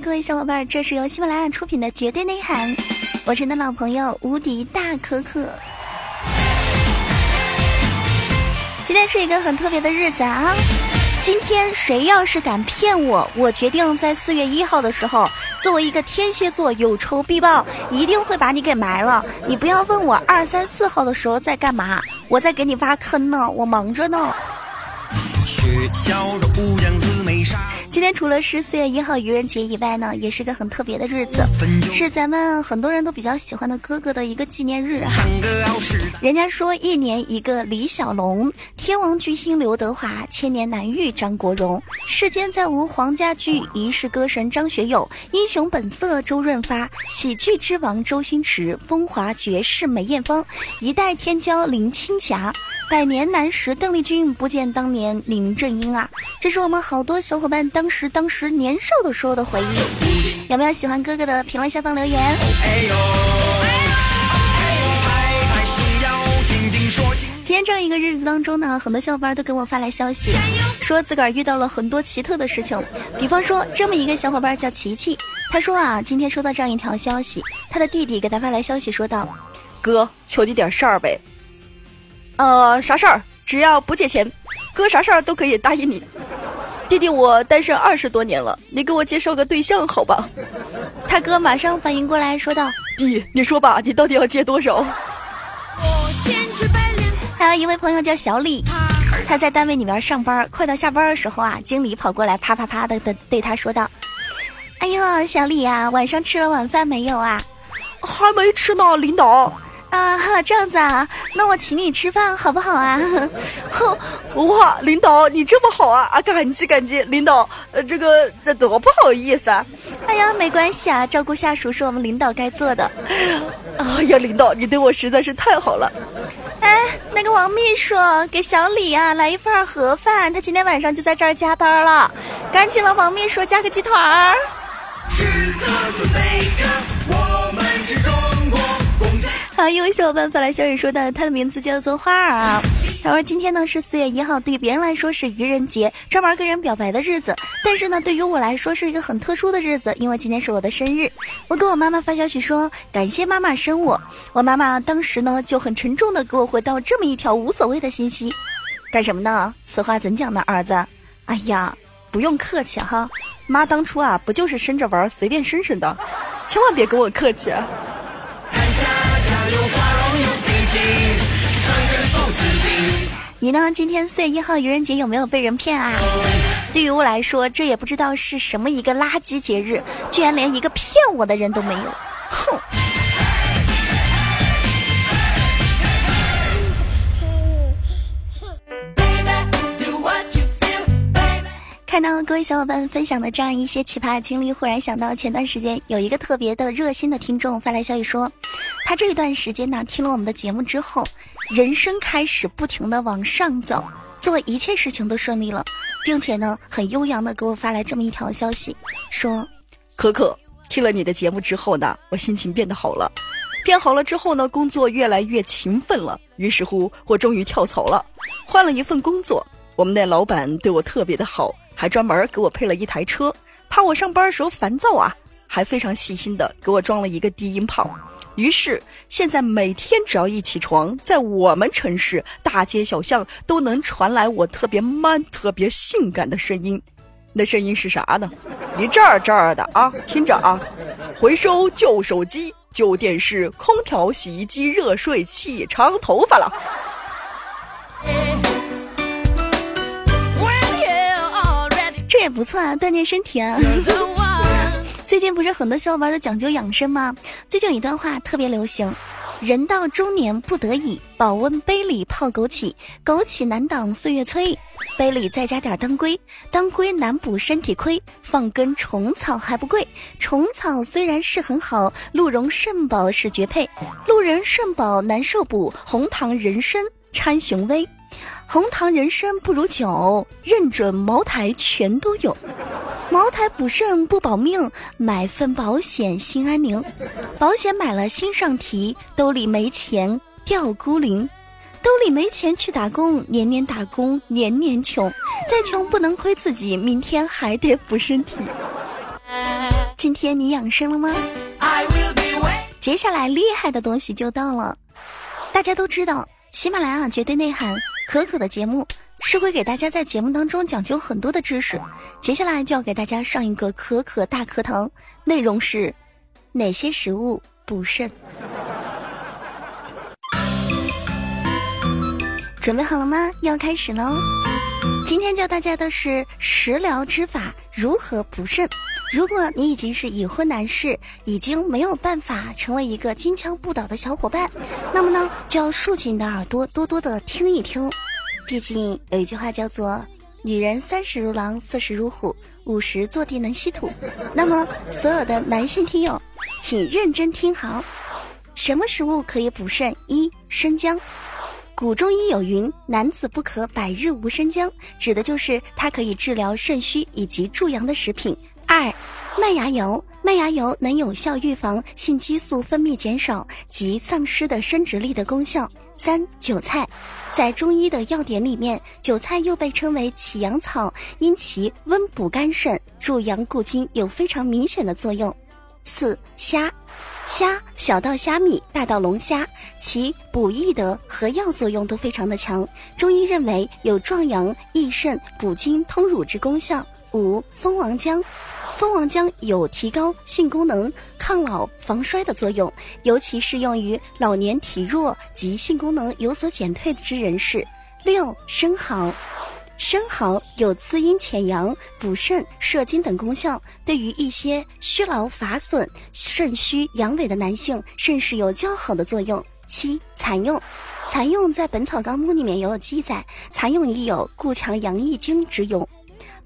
各位小伙伴，这是由喜马拉雅出品的《绝对内涵》，我是你的老朋友无敌大可可。今天是一个很特别的日子啊！今天谁要是敢骗我，我决定在四月一号的时候，作为一个天蝎座有仇必报，一定会把你给埋了。你不要问我二三四号的时候在干嘛，我在给你挖坑呢，我忙着呢。学校今天除了是四月一号愚人节以外呢，也是个很特别的日子，是咱们很多人都比较喜欢的哥哥的一个纪念日啊。人家说一年一个李小龙，天王巨星刘德华，千年难遇张国荣，世间再无黄家驹，一世歌神张学友，英雄本色周润发，喜剧之王周星驰，风华绝世梅艳芳，一代天骄林青霞。百年难识邓丽君，不见当年林正英啊！这是我们好多小伙伴当时当时年少的时候的回忆。有没有喜欢哥哥的？评论下方留言。今天这样一个日子当中呢，很多小伙伴都给我发来消息，说自个儿遇到了很多奇特的事情。比方说，这么一个小伙伴叫琪琪，他说啊，今天收到这样一条消息，他的弟弟给他发来消息说道：“哥，求你点事儿呗。”呃，啥事儿？只要不借钱，哥啥事儿都可以答应你。弟弟，我单身二十多年了，你给我介绍个对象好吧？他哥马上反应过来说道：“弟，你说吧，你到底要借多少？”还有一位朋友叫小李，他在单位里面上班，快到下班的时候啊，经理跑过来啪啪啪的的对他说道：“哎呦，小李呀，晚上吃了晚饭没有啊？还没吃呢，领导。”啊，这样子啊，那我请你吃饭好不好啊？哼，哇，领导你这么好啊啊，感激感激，领导，呃，这个多不好意思啊。哎呀，没关系啊，照顾下属是我们领导该做的。哎呀，领导你对我实在是太好了。哎，那个王秘书给小李啊来一份盒饭，他今天晚上就在这儿加班了，赶紧了，王秘书加个鸡腿儿。时刻准备着，我们是中国。好，一位小伙伴发来消息说的，他的名字叫做花儿啊。他说今天呢是四月一号，对别人来说是愚人节，专门跟人表白的日子。但是呢，对于我来说是一个很特殊的日子，因为今天是我的生日。我给我妈妈发消息说感谢妈妈生我。我妈妈当时呢就很沉重的给我回到这么一条无所谓的信息，干什么呢？此话怎讲呢，儿子？哎呀，不用客气哈，妈当初啊不就是生着玩，随便生生的，千万别跟我客气。你呢？今天四月一号愚人节有没有被人骗啊？对于我来说，这也不知道是什么一个垃圾节日，居然连一个骗我的人都没有。哼！看到各位小伙伴分享的这样一些奇葩的经历，忽然想到前段时间有一个特别的热心的听众发来消息说，他这一段时间呢听了我们的节目之后，人生开始不停的往上走，做一切事情都顺利了，并且呢很悠扬的给我发来这么一条消息，说，可可听了你的节目之后呢，我心情变得好了，变好了之后呢，工作越来越勤奋了，于是乎我终于跳槽了，换了一份工作，我们的老板对我特别的好。还专门给我配了一台车，怕我上班的时候烦躁啊，还非常细心的给我装了一个低音炮。于是现在每天只要一起床，在我们城市大街小巷都能传来我特别 man、特别性感的声音。那声音是啥呢？一阵儿这儿的啊，听着啊，回收旧手机、旧电视、空调、洗衣机、热水器、长头发了。也不错啊，锻炼身体啊。最近不是很多小伙伴都讲究养生吗？最近有一段话特别流行：人到中年不得已，保温杯里泡枸杞，枸杞难挡岁月催，杯里再加点当归，当归难补身体亏，放根虫草还不贵。虫草虽然是很好，鹿茸肾宝是绝配，鹿茸肾宝难受补，红糖人参掺雄威。红糖人参不如酒，认准茅台全都有。茅台补肾不保命，买份保险心安宁。保险买了心上提，兜里没钱掉孤零。兜里没钱去打工，年年打工年年穷。再穷不能亏自己，明天还得补身体。今天你养生了吗？接下来厉害的东西就到了。大家都知道，喜马拉雅绝对内涵可可的节目是会给大家在节目当中讲究很多的知识。接下来就要给大家上一个可可大课堂，内容是哪些食物补肾。准备好了吗？要开始喽！今天教大家的是食疗之法，如何补肾。如果你已经是已婚男士，已经没有办法成为一个金枪不倒的小伙伴，那么呢，就要竖起你的耳朵，多多的听一听。毕竟有一句话叫做“女人三十如狼，四十如虎，五十坐地能吸土”。那么，所有的男性听友，请认真听好，什么食物可以补肾？一、生姜。古中医有云：“男子不可百日无生姜”，指的就是它可以治疗肾虚以及助阳的食品。二，麦芽油，麦芽油能有效预防性激素分泌减少及丧失的生殖力的功效。三，韭菜，在中医的药典里面，韭菜又被称为起阳草，因其温补肝肾、助阳固精有非常明显的作用。四，虾。虾小到虾米，大到龙虾，其补益的和药作用都非常的强。中医认为有壮阳益肾、补精通乳之功效。五蜂王浆，蜂王浆有提高性功能、抗老防衰的作用，尤其适用于老年体弱及性功能有所减退之人士。六生蚝。生蚝有滋阴潜阳、补肾摄精等功效，对于一些虚劳乏损、肾虚阳痿的男性，甚是有较好的作用。七蚕蛹，蚕蛹在《本草纲目》里面也有记载，蚕蛹亦有固强阳益精之用。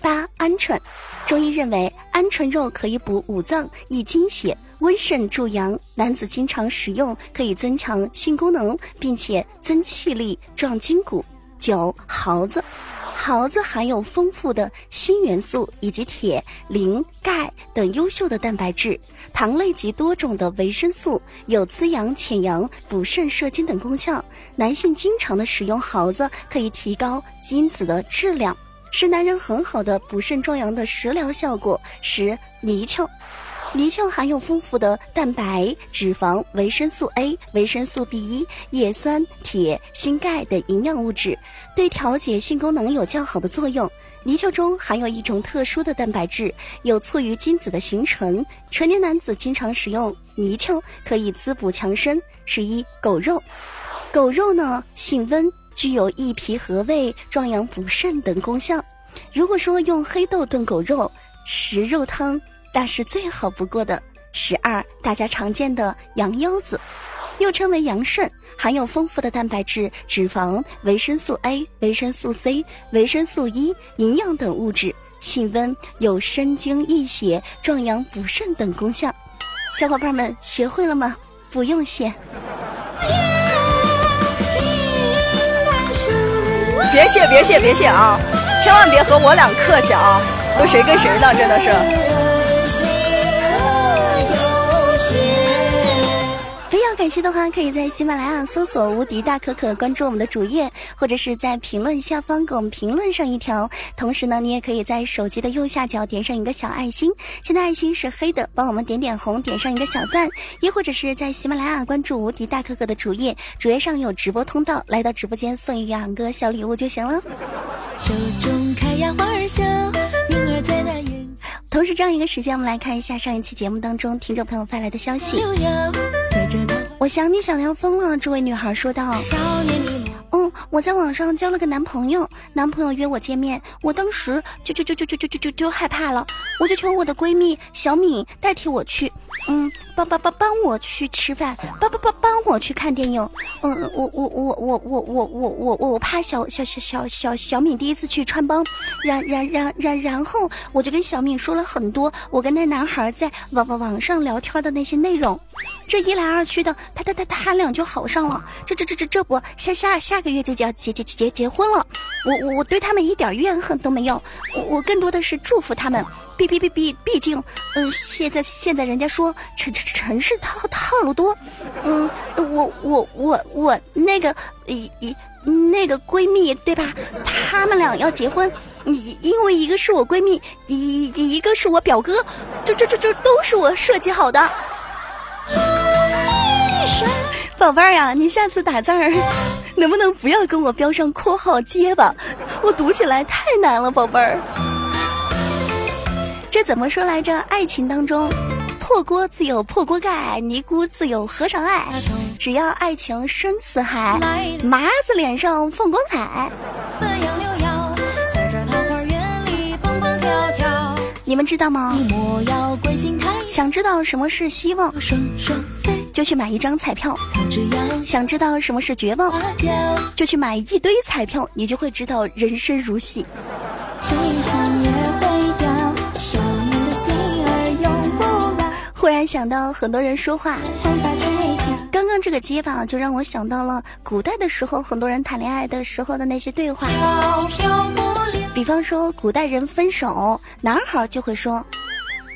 八鹌鹑，中医认为鹌鹑肉可以补五脏、益精血、温肾助阳，男子经常食用可以增强性功能，并且增气力、壮筋骨。九耗子。桃子含有丰富的锌元素以及铁、磷、钙等优秀的蛋白质，糖类及多种的维生素，有滋养、潜阳、补肾摄精等功效。男性经常的使用耗子，可以提高精子的质量，是男人很好的补肾壮阳的食疗效果。十泥鳅。泥鳅含有丰富的蛋白、脂肪、维生素 A、维生素 B 一、叶酸、铁、锌、钙等营养物质，对调节性功能有较好的作用。泥鳅中含有一种特殊的蛋白质，有促于精子的形成。成年男子经常食用泥鳅，可以滋补强身。十一狗肉，狗肉呢性温，具有益脾和胃、壮阳补肾等功效。如果说用黑豆炖狗肉，食肉汤。那是最好不过的。十二，大家常见的羊腰子，又称为羊肾，含有丰富的蛋白质、脂肪、维生素 A、维生素 C、维生素 E、营养等物质，性温，有生精益血、壮阳补肾等功效。小伙伴们学会了吗？不用谢。别谢，别谢，别谢啊！千万别和我俩客气啊！都谁跟谁呢？真的是。感兴趣的话，可以在喜马拉雅搜索“无敌大可可”，关注我们的主页，或者是在评论下方给我们评论上一条。同时呢，你也可以在手机的右下角点上一个小爱心，现在爱心是黑的，帮我们点点红，点上一个小赞。亦或者是在喜马拉雅关注“无敌大可可”的主页，主页上有直播通道，来到直播间送一两个小礼物就行了。手中开呀花儿笑，云儿在那同时，这样一个时间，我们来看一下上一期节目当中听众朋友发来的消息。我想你想要疯了，这位女孩说道。嗯，我在网上交了个男朋友，男朋友约我见面，我当时就就就就就就就就就害怕了，我就求我的闺蜜小敏代替我去，嗯，帮帮帮帮我去吃饭，帮帮帮帮我去看电影。嗯，我我我我我我我我我怕小小小小小小敏第一次去穿帮，然然然然然后我就跟小敏说了很多我跟那男孩在网网网上聊天的那些内容，这一来二去的。他他他他俩就好上了，这这这这这不下下下个月就要结结结结婚了，我我我对他们一点怨恨都没有，我我更多的是祝福他们，毕毕毕毕毕竟，嗯，现在现在人家说城城城市套套路多，嗯，我我我我那个一一那个闺蜜对吧？他们俩要结婚，你因为一个是我闺蜜，一一个是我表哥，这这这这都是我设计好的。宝贝儿呀，你下次打字儿 能不能不要跟我标上括号结巴？我读起来太难了，宝贝儿。这怎么说来着？爱情当中。破锅自有破锅盖，尼姑自有和尚爱。只要爱情深似海，麻子脸上放光彩。在这桃花源里蹦蹦跳跳你们知道吗？想知道什么是希望，就去买一张彩票；想知道什么是绝望，就去买一堆彩票，你就会知道人生如戏。忽然想到很多人说话，刚刚这个街坊就让我想到了古代的时候，很多人谈恋爱的时候的那些对话。比方说，古代人分手，男孩就会说：“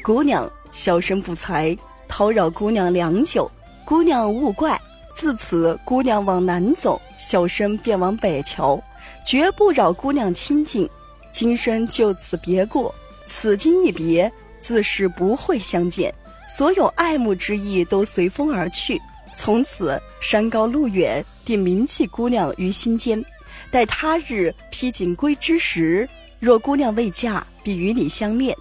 姑娘，小生不才，叨扰姑娘良久，姑娘勿怪。自此，姑娘往南走，小生便往北瞧，绝不扰姑娘清静。今生就此别过，此今一别，自是不会相见。”所有爱慕之意都随风而去，从此山高路远，定铭记姑娘于心间。待他日披锦归之时，若姑娘未嫁，必与你相恋；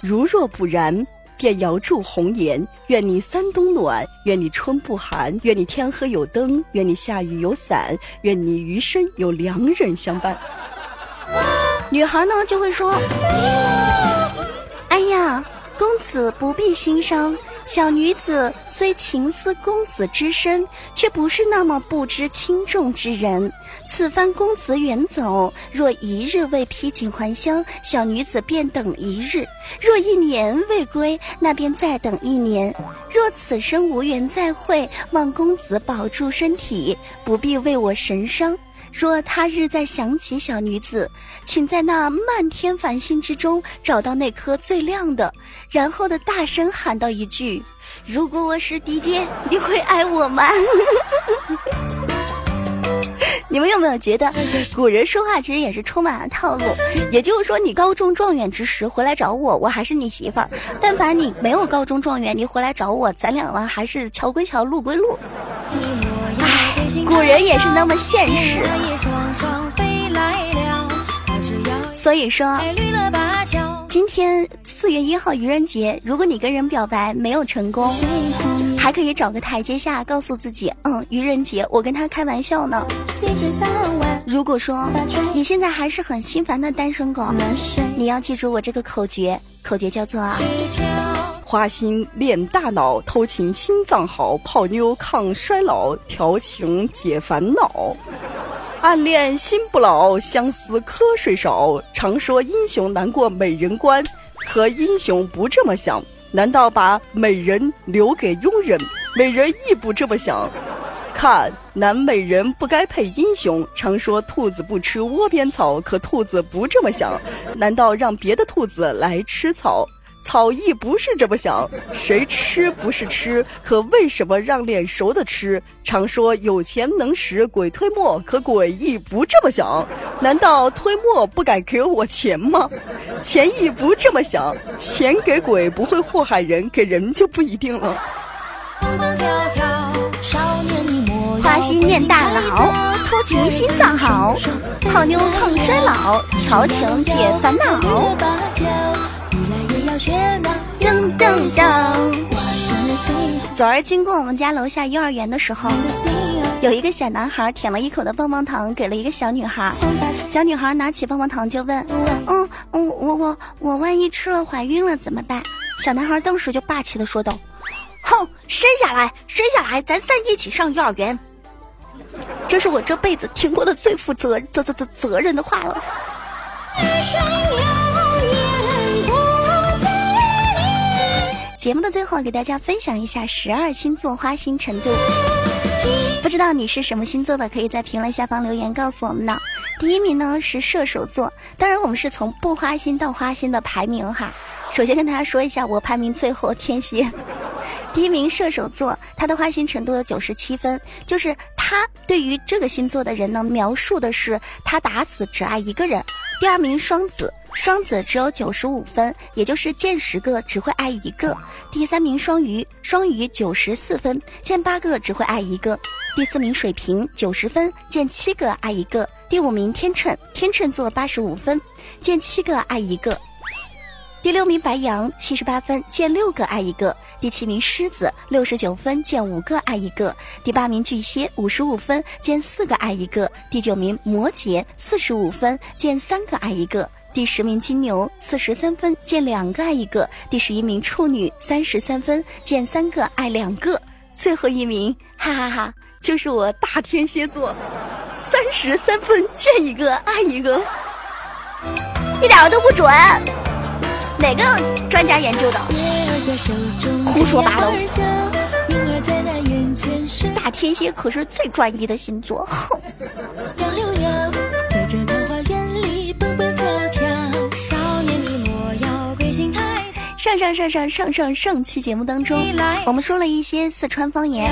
如若不然，便遥祝红颜。愿你三冬暖，愿你春不寒，愿你天黑有灯，愿你下雨有伞，愿你余生有良人相伴。女孩呢，就会说：“哎呀。”公子不必心伤，小女子虽情思公子之身，却不是那么不知轻重之人。此番公子远走，若一日未披锦还乡，小女子便等一日；若一年未归，那便再等一年。若此生无缘再会，望公子保住身体，不必为我神伤。若他日再想起小女子，请在那漫天繁星之中找到那颗最亮的，然后的大声喊道一句：“如果我是迪姐，你会爱我吗？” 你们有没有觉得古人说话其实也是充满了套路？也就是说，你高中状元之时回来找我，我还是你媳妇儿；但凡你没有高中状元，你回来找我，咱俩呢还是桥归桥，路归路。古人也是那么现实，所以说，今天四月一号愚人节，如果你跟人表白没有成功，还可以找个台阶下，告诉自己，嗯，愚人节我跟他开玩笑呢。如果说你现在还是很心烦的单身狗，你要记住我这个口诀，口诀叫做。花心练大脑，偷情心脏好，泡妞抗衰老，调情解烦恼，暗恋心不老，相思瞌睡少。常说英雄难过美人关，可英雄不这么想？难道把美人留给庸人？美人亦不这么想。看，男美人不该配英雄。常说兔子不吃窝边草，可兔子不这么想？难道让别的兔子来吃草？草亦不是这么想，谁吃不是吃？可为什么让脸熟的吃？常说有钱能使鬼推磨，可鬼亦不这么想。难道推磨不敢给我钱吗？钱亦不这么想，钱给鬼不会祸害人，给人就不一定了。花心念大脑，偷情心脏好，泡妞抗衰老，调情解烦恼。噔噔噔！昨儿经过我们家楼下幼儿园的时候，有一个小男孩舔了一口的棒棒糖，给了一个小女孩。小女孩拿起棒棒糖就问：“嗯嗯，我我我万一吃了怀孕了怎么办？”小男孩当时就霸气的说道：“哼，生下来，生下来，咱仨一起上幼儿园。”这是我这辈子听过的最负责责责责责任的话了。节目的最后，给大家分享一下十二星座花心程度。不知道你是什么星座的，可以在评论下方留言告诉我们呢。第一名呢是射手座，当然我们是从不花心到花心的排名哈。首先跟大家说一下，我排名最后天蝎。第一名射手座，他的花心程度有九十七分，就是他对于这个星座的人呢，描述的是他打死只爱一个人。第二名双子，双子只有九十五分，也就是见十个只会爱一个。第三名双鱼，双鱼九十四分，见八个只会爱一个。第四名水瓶，九十分，见七个爱一个。第五名天秤，天秤座八十五分，见七个爱一个。第六名白羊七十八分，见六个爱一个；第七名狮子六十九分，见五个爱一个；第八名巨蟹五十五分，见四个爱一个；第九名摩羯四十五分，见三个爱一个；第十名金牛四十三分，见两个爱一个；第十一名处女三十三分，见三个爱两个；最后一名哈哈哈，就是我大天蝎座，三十三分见一个爱一个，一点都不准。哪个专家研究的？胡说八道！大天蝎可是最专一的星座，哼。上上上上上上上期节目当中，我们说了一些四川方言，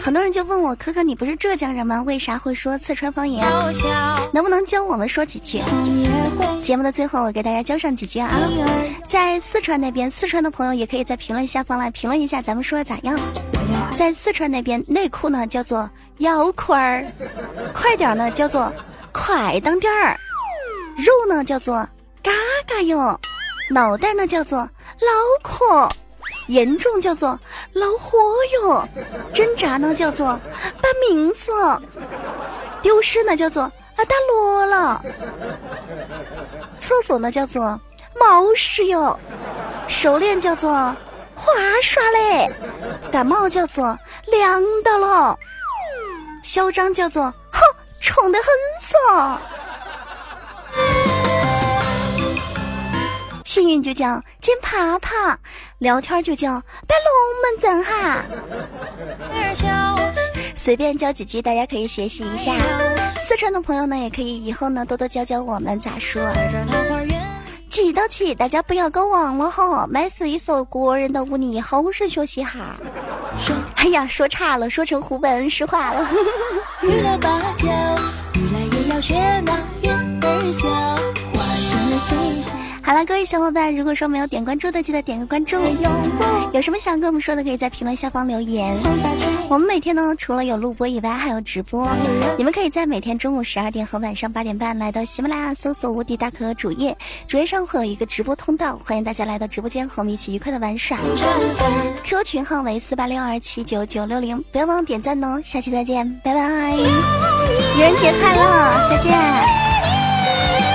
很多人就问我，可可你不是浙江人吗？为啥会说四川方言？能不能教我们说几句？节目的最后，我给大家教上几句啊！在四川那边，四川的朋友也可以在评论下方来评论一下，咱们说的咋样？在四川那边，内裤呢叫做腰裤儿，快点呢叫做快当点儿，肉呢叫做嘎嘎哟，脑袋呢叫做。脑壳严重叫做恼火哟，挣扎呢叫做把名字，丢失呢叫做啊打落了，厕所呢叫做冒屎哟，手链叫做滑刷嘞，感冒叫做凉的了，嚣张叫做哼冲得很骚。幸运就叫金爬爬，聊天就叫摆龙门阵哈。随便教几句，大家可以学习一下。四川的朋友呢，也可以以后呢多多教教我们咋说。记得起，大家不要搞忘了哈。买是一首国人的舞，你好生学习哈。哎呀，说差了，说成湖北实话了。好了，各位小伙伴，如果说没有点关注的，记得点个关注。有什么想跟我们说的，可以在评论下方留言。我们每天呢，除了有录播以外，还有直播。你们可以在每天中午十二点和晚上八点半来到喜马拉雅搜索“无敌大可”主页，主页上会有一个直播通道，欢迎大家来到直播间和我们一起愉快的玩耍。Q 群号为四八六二七九九六零，不要忘了点赞哦。下期再见，拜拜！愚人节快乐，再见。